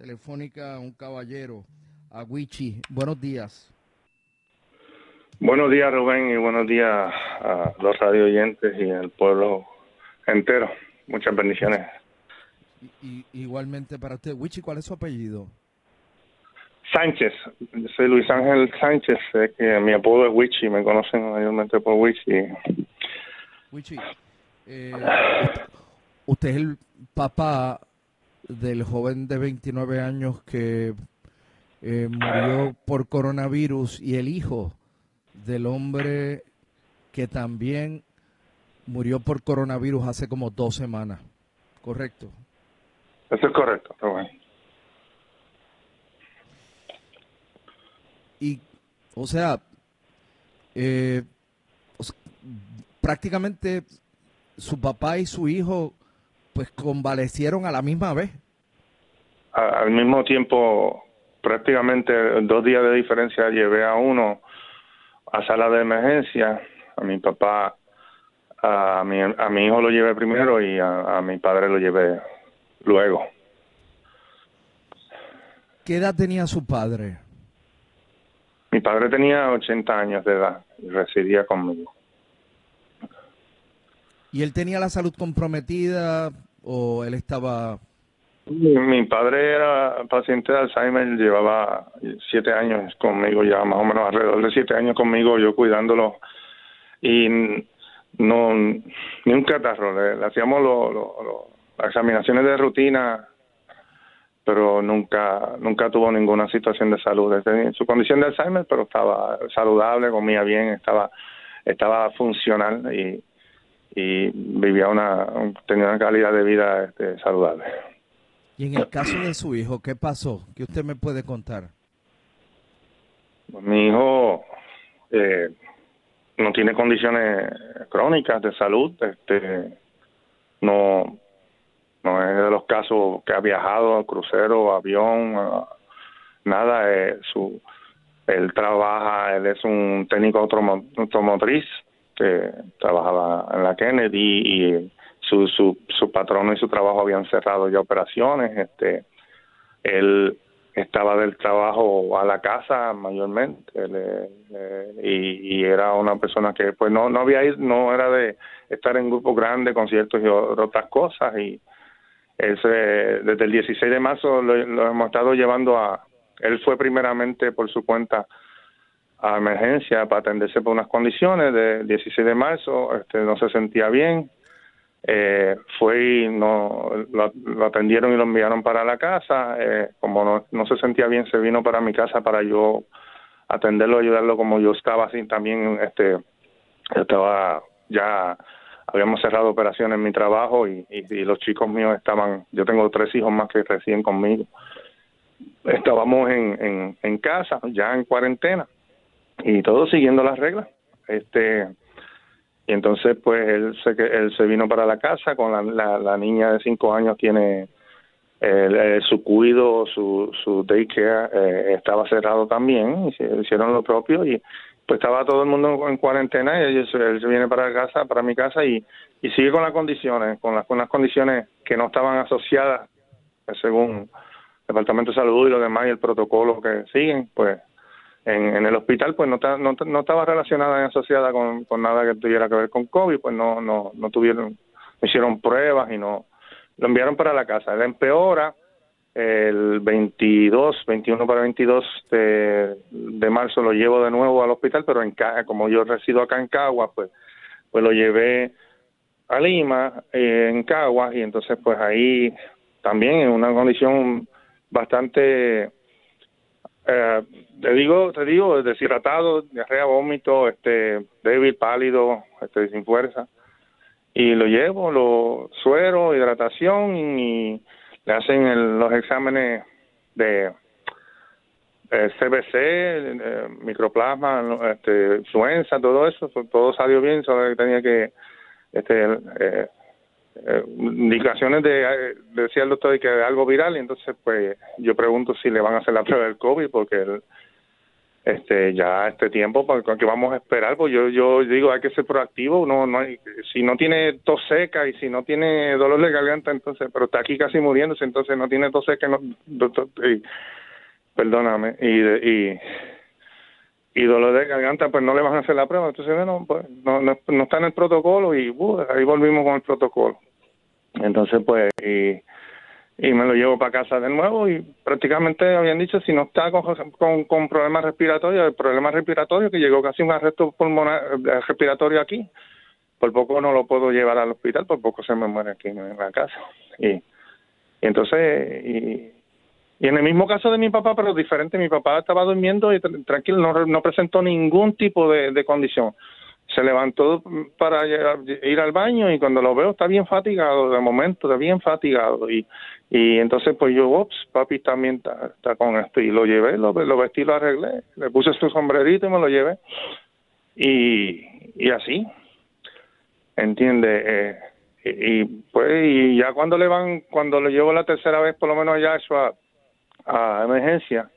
telefónica un caballero, a Wichi. Buenos días. Buenos días, Rubén, y buenos días a los radio oyentes y al pueblo entero. Muchas bendiciones. Y, igualmente para usted. Wichi, ¿cuál es su apellido? Sánchez, yo soy Luis Ángel Sánchez, sé que mi apodo es Wichi, me conocen mayormente por Wichi. Wichi, eh, usted es el papá del joven de 29 años que eh, murió por coronavirus y el hijo del hombre que también murió por coronavirus hace como dos semanas, ¿correcto? Eso es correcto, Rubén. Y, o sea, eh, o sea, prácticamente su papá y su hijo pues convalecieron a la misma vez. Al mismo tiempo, prácticamente dos días de diferencia, llevé a uno a sala de emergencia, a mi papá, a mi, a mi hijo lo llevé primero y a, a mi padre lo llevé luego. ¿Qué edad tenía su padre? Mi padre tenía 80 años de edad y residía conmigo. ¿Y él tenía la salud comprometida o él estaba... Mi, padre era paciente de Alzheimer, llevaba siete años conmigo, ya más o menos alrededor de siete años conmigo, yo cuidándolo. Y no, ni un catarro, le, hacíamos lo- lo- lo- las examinaciones de rutina, pero nunca nunca tuvo ninguna situación de salud. Su condición de Alzheimer, pero estaba saludable, comía bien, estaba estaba funcional y, y vivía una tenía una calidad de vida este, saludable. Y en el caso de su hijo, ¿qué pasó? ¿Qué usted me puede contar? Mi hijo eh, no tiene condiciones crónicas de salud, este, no, no es de los casos que ha viajado, crucero, avión, nada. eh, su, él trabaja, él es un técnico automo- automotriz que trabajaba en la Kennedy y su, su, su patrono y su trabajo habían cerrado ya operaciones. Este, él estaba del trabajo a la casa mayormente él, y, era una persona que pues no no había no era de estar en grupos grandes conciertos y otras cosas y él se, desde el 16 de marzo lo hemos estado llevando a él fue primeramente por su cuenta a emergencia para atenderse por unas condiciones del 16 de marzo este no se sentía bien eh, fue no lo, atendieron y lo enviaron para la casa. Eh, como no, no se sentía bien, se vino para mi casa para yo atenderlo, ayudarlo como yo estaba así también, este, estaba ya habíamos cerrado operaciones en mi trabajo y, los chicos míos estaban, yo tengo tres hijos más que recién conmigo, estábamos en, en casa, ya en cuarentena y todo siguiendo las reglas. Este, y entonces pues él se, él se vino para la casa con la, la, niña de cinco años tiene el, su cuido, su, su daycare eh, estaba cerrado también, hicieron lo propio y pues estaba todo el mundo en cuarentena y él, se- viene para casa, para mi casa y, y sigue con las condiciones, con las, con las condiciones que no estaban asociadas según el Departamento de Salud y lo demás y el protocolo que siguen, pues en, el hospital pues no, no, no estaba relacionada ni asociada con, con nada que tuviera que ver con COVID, pues no, no, no tuvieron, hicieron pruebas y no, lo enviaron para la casa. Él empeora el 22, 21 para 22 de, de marzo lo llevo de nuevo al hospital, pero en como yo resido acá en Caguas, pues, pues lo llevé a Lima, eh, en Caguas, y entonces pues ahí también en una condición bastante eh, te digo, te digo, deshidratado, diarrea, vómito, este, débil, pálido, este, sin fuerza. Y lo llevo, lo suero, hidratación y le hacen el- los exámenes de CBC, eh, microplasma, este, influenza, todo eso, to- todo salió bien, solo que tenía que, este, eh, eh, indicaciones de, eh, decía el doctor que algo viral, y entonces pues yo pregunto si le van a hacer la prueba del COVID, porque el, este ya este tiempo porque que vamos a esperar pues yo yo digo hay que ser proactivo no no si no tiene tos seca y si no tiene dolor de garganta entonces pero está aquí casi muriéndose entonces no tiene tos seca no, doctor, y- perdóname y, y y dolor de garganta pues no le van a hacer la prueba. Entonces bueno pues no no, no está en el protocolo y uh, ahí volvimos con el protocolo entonces pues y me lo llevo para casa de nuevo y prácticamente habían dicho si no está con, con, problemas respiratorios, el problema respiratorio que llegó casi un arresto pulmonar eh, respiratorio aquí, por poco no lo puedo llevar al hospital, por poco se me muere aquí en la casa. Y, entonces, y, y en el mismo caso de mi papá, pero diferente, mi papá estaba durmiendo y tra- tranquilo, no, no presentó ningún tipo de condición. Se levantó para ir al baño y cuando lo veo está bien fatigado, de momento está bien fatigado. Y, y entonces pues yo, ups, papi también está, con esto. Y lo llevé, lo, lo vestí, lo arreglé, le puse su sombrerito y me lo llevé. Y, y así, entiende eh, y, y, pues y ya cuando le van cuando lo llevo la tercera vez por lo menos allá a, a emergencia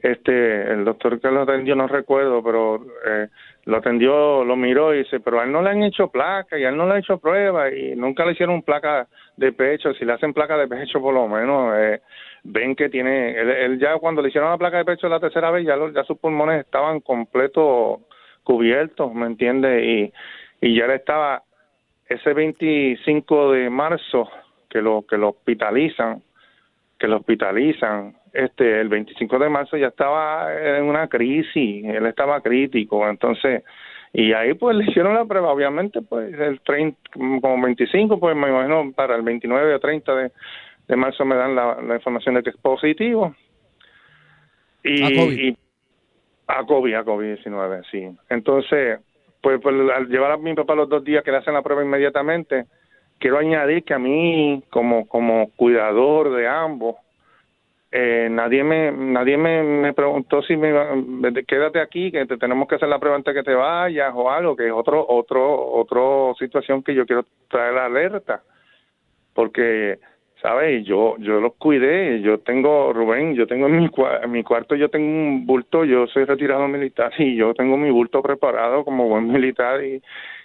este el doctor que lo atendió no recuerdo pero eh, lo atendió lo miró y dice pero a él no le han hecho placa y a él no le han hecho prueba y nunca le hicieron placa de pecho. Si le hacen placa de pecho por lo menos eh, ven que tiene él, él ya cuando le hicieron la placa de pecho la tercera vez ya los, ya sus pulmones estaban completos cubiertos me entiende y y ya él estaba ese 25 de marzo que lo que lo hospitalizan que lo hospitalizan este el 25 de marzo ya estaba en una crisis él estaba crítico entonces y ahí pues le hicieron la prueba obviamente pues el 30 como 25 pues me imagino para el 29 o 30 de, de marzo me dan la, la información de que es positivo y A COVID. y- a COVID, a COVID-19, sí. Entonces, pues, pues, al llevar a mi papá los dos días que le hacen la prueba inmediatamente, quiero añadir que a mí, como, como cuidador de ambos, eh, nadie me nadie me, me preguntó si me iba- quédate aquí que te tenemos que hacer la prueba antes que te vayas o algo que es otro otro otro situación que yo quiero traer la alerta. Porque sabes yo yo los cuidé yo tengo Rubén yo tengo en mi en mi cuarto yo tengo un bulto yo soy retirado militar y yo tengo mi bulto preparado como buen militar y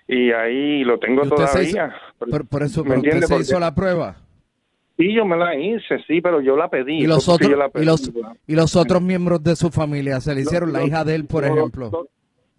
y ahí lo tengo ¿Y usted se hizo- todavía. por, por eso, ¿Me usted se hizo la prueba. Sí, yo me la hice, sí, pero yo la pedí. Y los otros y los y los otros miembros de su familia se le hicieron la hija de él, por todos- ejemplo. to-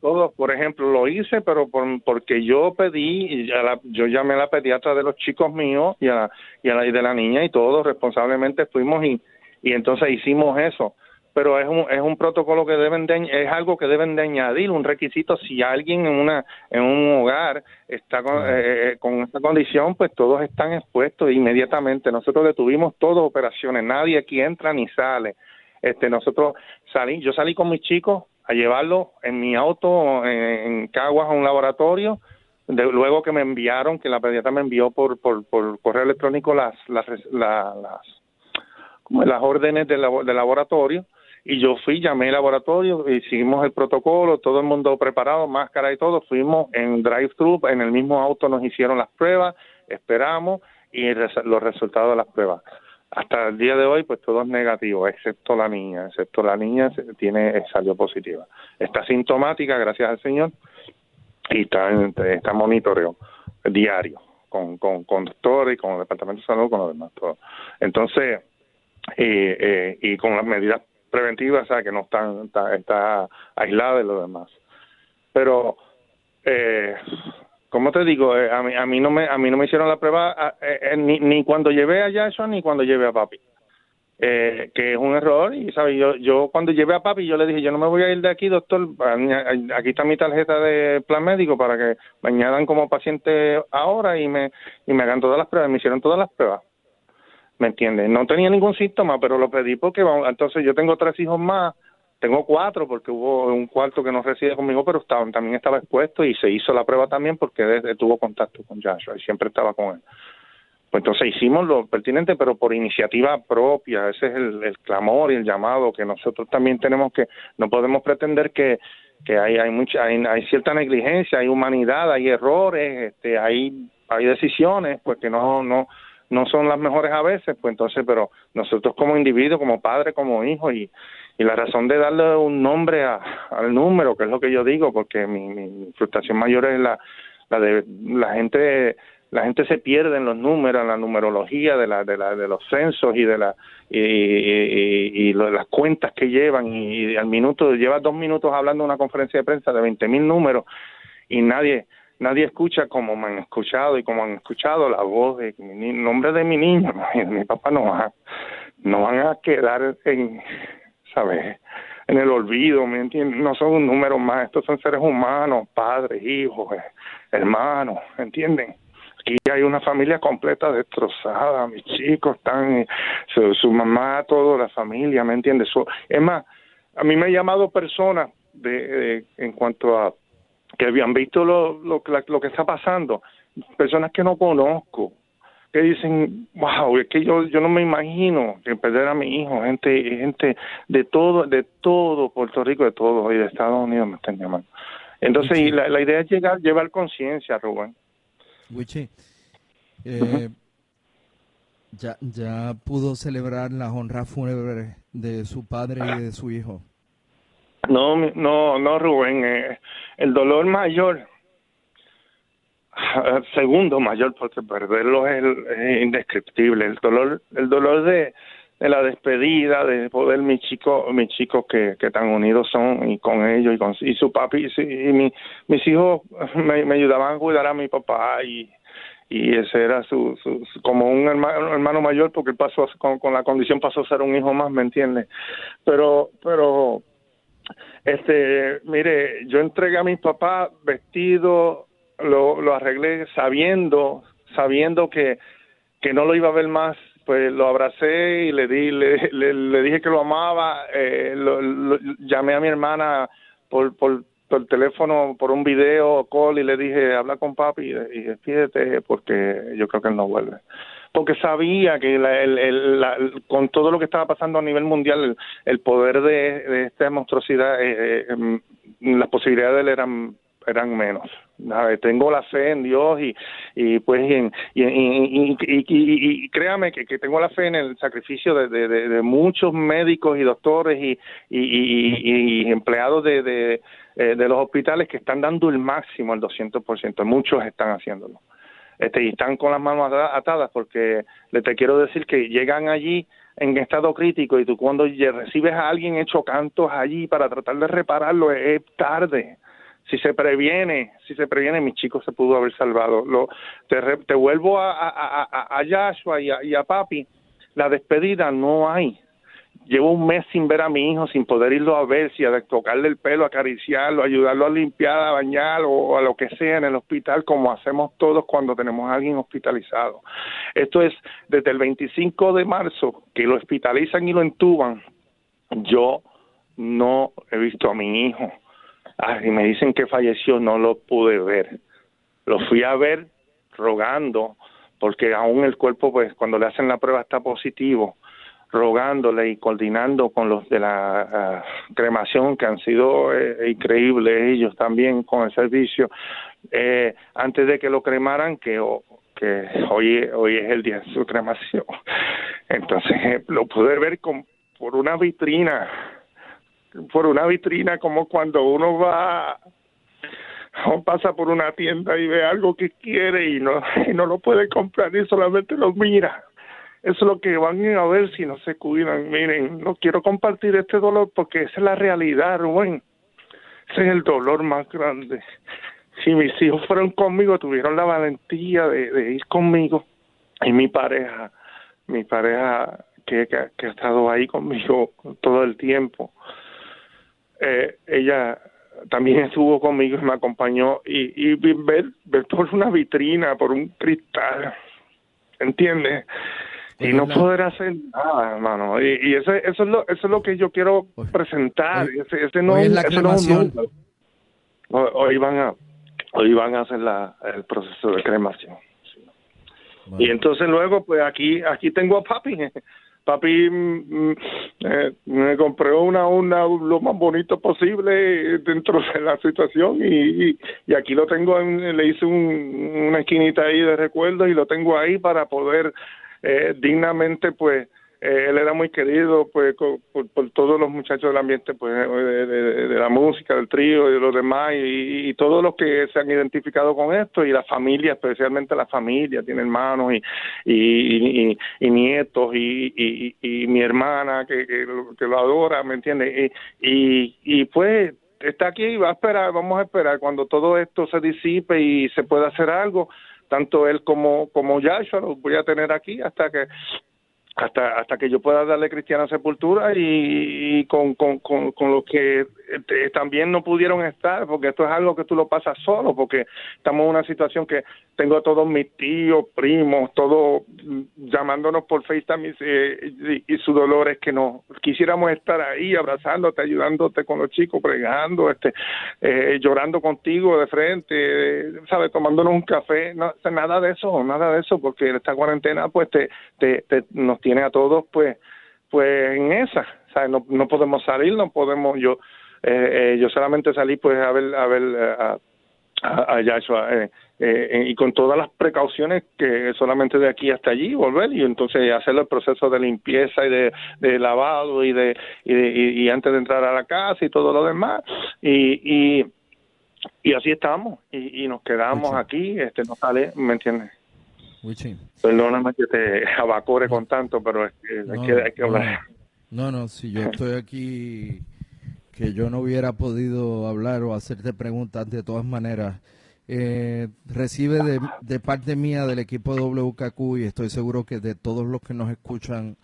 Todos, por ejemplo, lo hice, pero por, porque yo pedí, y ya la- yo llamé a la pediatra de los chicos míos y a, la, y a la y de la niña y todos responsablemente fuimos y, y entonces hicimos eso. Pero es un, es un protocolo que deben de, es algo que deben de añadir, un requisito si alguien en una en un hogar está con, eh, eh, con esta condición, pues todos están expuestos inmediatamente. Nosotros detuvimos todas operaciones, nadie aquí entra ni sale. Este, nosotros salí, yo salí con mis chicos a llevarlo en mi auto en, Caguas a un laboratorio. De, luego que me enviaron, que la pediatra me envió por, por, por correo electrónico las, las, las, las órdenes del, del laboratorio y yo fui, llamé al laboratorio, hicimos el protocolo, todo el mundo preparado, máscara y todo, fuimos en drive-thru, en el mismo auto nos hicieron las pruebas, esperamos y los resultados de las pruebas. Hasta el día de hoy, pues todo es negativo, excepto la niña, excepto la niña tiene salió positiva. Está sintomática, gracias al Señor, y está está monitoreo diario con, con, con y con el departamento de salud, con los demás. Todo. Entonces, eh, eh, y con las medidas preventiva, o sea, que no están, está, aislada de lo demás. Pero, eh, como te digo, eh, a, mí, a mí no me a mí no me hicieron la prueba eh, eh, ni, ni cuando llevé a Jason ni cuando llevé a papi. Eh, que es un error y sabes yo yo cuando llevé a papi yo le dije yo no me voy a ir de aquí doctor aquí está mi tarjeta de plan médico para que me añadan como paciente ahora y me y me hagan todas las pruebas me hicieron todas las pruebas ¿me entiendes? No tenía ningún síntoma, pero lo pedí porque entonces yo tengo tres hijos más, tengo cuatro porque hubo un cuarto que no reside conmigo, pero estaba, también estaba expuesto y se hizo la prueba también porque tuvo contacto con Joshua y siempre estaba con él. Pues entonces hicimos lo pertinente, pero por iniciativa propia, ese es el, clamor y el llamado que nosotros también tenemos que, no podemos pretender que que hay hay mucha hay, hay cierta negligencia, hay humanidad, hay errores, este hay hay decisiones pues que no no no son las mejores a veces, pues entonces, pero nosotros como individuos, como padres, como hijos, y, y la razón de darle un nombre a, al número, que es lo que yo digo, porque mi, mi frustración mayor es la, la de la gente la gente se pierde en los números, en la numerología de, la, de, la, de los censos y de la y, y, y, las cuentas que llevan y, al minuto lleva dos minutos hablando una conferencia de prensa de veinte mil números y nadie nadie escucha como me han escuchado y como han escuchado la voz de mi nombre de mi niño, mi papá no va, no van a quedar en, ¿sabes? En el olvido, ¿me entiendes? No son un número más, estos son seres humanos, padres, hijos, eh, hermanos, ¿entienden? Aquí hay una familia completa destrozada, mis chicos están, su, mamá, toda la familia, ¿me entiendes? es más, a mí me ha llamado personas de en cuanto a que habían visto lo, lo, lo que está pasando, personas que no conozco, que dicen, wow, es que yo yo no me imagino que perder a mi hijo, gente gente de todo de todo Puerto Rico, de todo y de Estados Unidos me están llamando. Entonces, y la, la, idea es llegar llevar conciencia, Rubén. Wichi, eh, ya ya pudo celebrar la honra fúnebre de su padre y de su hijo. No, no, no, Rubén. Eh, el dolor mayor, segundo mayor, porque perderlo es, indescriptible. El dolor, el dolor de, de la despedida, de poder mis chicos, mis chicos que, que tan unidos son y con ellos y con y su papi y, mi, mis hijos me, me ayudaban a cuidar a mi papá y y ese era su, su, como un hermano, hermano mayor porque pasó con, con la condición pasó a ser un hijo más, ¿me entiendes? Pero pero este, mire, yo entregué a mi papá vestido, lo, arreglé sabiendo, sabiendo que, que no lo iba a ver más, pues lo abracé y le di, le, le, dije que lo amaba, eh, lo, llamé a mi hermana por, por, por teléfono, por un video call y le dije, habla con papi y, y despídete porque yo creo que él no vuelve porque sabía que con todo lo que estaba pasando a nivel mundial, el, poder de, esta monstruosidad, eh, eh, em, las posibilidades de él eran eran menos. Tengo la fe en Dios y, y pues y, y, y, créame que, tengo la fe en el sacrificio de, de, muchos médicos y doctores y, y, empleados de, de, eh, de los hospitales que están dando el máximo, el 200%. Muchos están haciéndolo este, y están con las manos atadas porque le te quiero decir que llegan allí en estado crítico y tú cuando recibes a alguien hecho cantos allí para tratar de repararlo es tarde si se previene, si se previene, mi chico se pudo haber salvado. Lo, te, te vuelvo a, a, a, a y y a Papi, la despedida no hay. Llevo un mes sin ver a mi hijo, sin poder irlo a ver, si a tocarle el pelo, acariciarlo, ayudarlo a limpiar, a bañar o a lo que sea en el hospital, como hacemos todos cuando tenemos a alguien hospitalizado. Esto es desde el 25 de marzo que lo hospitalizan y lo entuban. Yo no he visto a mi hijo. Ah, y me dicen que falleció, no lo pude ver. Lo fui a ver rogando, porque aún el cuerpo, pues cuando le hacen la prueba está positivo rogándole y coordinando con los de la ah, cremación que han sido eh, increíbles ellos también con el servicio. Eh, antes de que lo cremaran que que hoy hoy es el día de su cremación. Entonces eh, lo pude ver con, por una vitrina por una vitrina como cuando uno va o pasa por una tienda y ve algo que quiere y no y no lo puede comprar y solamente lo mira es lo que van a ver si no se cuidan. Miren, no quiero compartir este dolor porque esa es la realidad, Rubén. Ese es el dolor más grande. Si mis hijos fueron conmigo, tuvieron la valentía de, ir conmigo. Y mi pareja, mi pareja que, ha estado ahí conmigo todo el tiempo, eh, ella también estuvo conmigo y me acompañó y, y ver, ver por una vitrina, por un cristal, ¿entiendes? Y no poder hacer nada, hermano. Y, y eso, eso, es lo, eso es lo que yo quiero presentar. ese, ese no, hoy es la cremación. hoy, van a hoy van a hacer la, el proceso de cremación. Y entonces luego, pues aquí aquí tengo a papi. Papi mm, mm, eh, me compró una una lo más bonito posible dentro de la situación y, y, aquí lo tengo, le hice un, una esquinita ahí de recuerdo y lo tengo ahí para poder eh, dignamente, pues eh, él era muy querido pues por, todos los muchachos del ambiente pues de, la música del trío y de los demás y, todos los que se han identificado con esto y la familia especialmente la familia tiene hermanos y y, nietos y, y, mi hermana que, que, lo adora me entiende y, y pues está aquí y va a esperar vamos a esperar cuando todo esto se disipe y se pueda hacer algo tanto él como como Yahshua los voy a tener aquí hasta que hasta hasta que yo pueda darle cristiana sepultura y, con, con, con, con los que eh, también no pudieron estar porque esto es algo que tú lo pasas solo porque estamos en una situación que tengo a todos mis tíos primos todos mm, llamándonos por FaceTime eh, y, su dolor es que no quisiéramos estar ahí abrazándote ayudándote con los chicos pregando este eh, llorando contigo de frente sabes tomándonos un café no, nada de eso nada de eso porque esta cuarentena pues te, te, te nos tiene a todos pues pues en esa ¿sabes? No, no podemos salir no podemos yo eh, eh, yo solamente salí pues a ver a ver eh, a, a, eh, eh, y con todas las precauciones que solamente de aquí hasta allí volver y entonces hacer el proceso de limpieza y de, de lavado y de, y, de y, antes de entrar a la casa y todo lo demás. Y, y y así estamos y, y nos quedamos aquí este no sale me entiendes Perdóname que te abacore con tanto, pero es que, no, hay, que, hay que hablar. No, no, si yo estoy aquí, que yo no hubiera podido hablar o hacerte preguntas de todas maneras. Eh, recibe de, de, parte mía del equipo WKQ y estoy seguro que de todos los que nos escuchan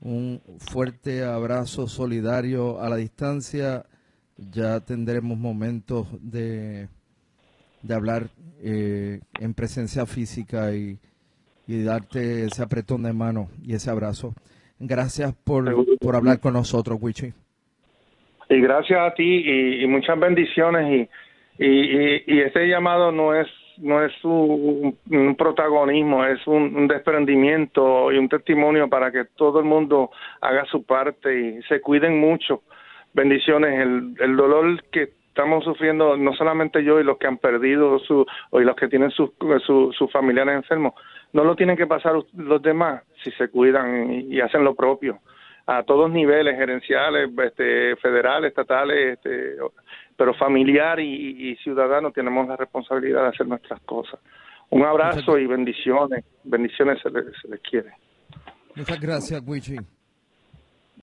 un fuerte abrazo solidario a la distancia. Ya tendremos momentos de, de hablar eh, en presencia física y, y darte ese apretón de mano y ese abrazo. Gracias por, por hablar con nosotros, Wichi. Y gracias a ti y, muchas bendiciones. Y, y, y, este llamado no es no es un, protagonismo, es un, desprendimiento y un testimonio para que todo el mundo haga su parte y se cuiden mucho. Bendiciones, el, el dolor que estamos sufriendo, no solamente yo y los que han perdido su, y los que tienen sus su, familiares enfermos, no lo tienen que pasar los demás si se cuidan y, hacen lo propio a todos niveles, gerenciales, este, federales, estatales, este, pero familiar y, ciudadano tenemos la responsabilidad de hacer nuestras cosas. Un abrazo y bendiciones, bendiciones se les, se les quiere. Muchas gracias, Wichi.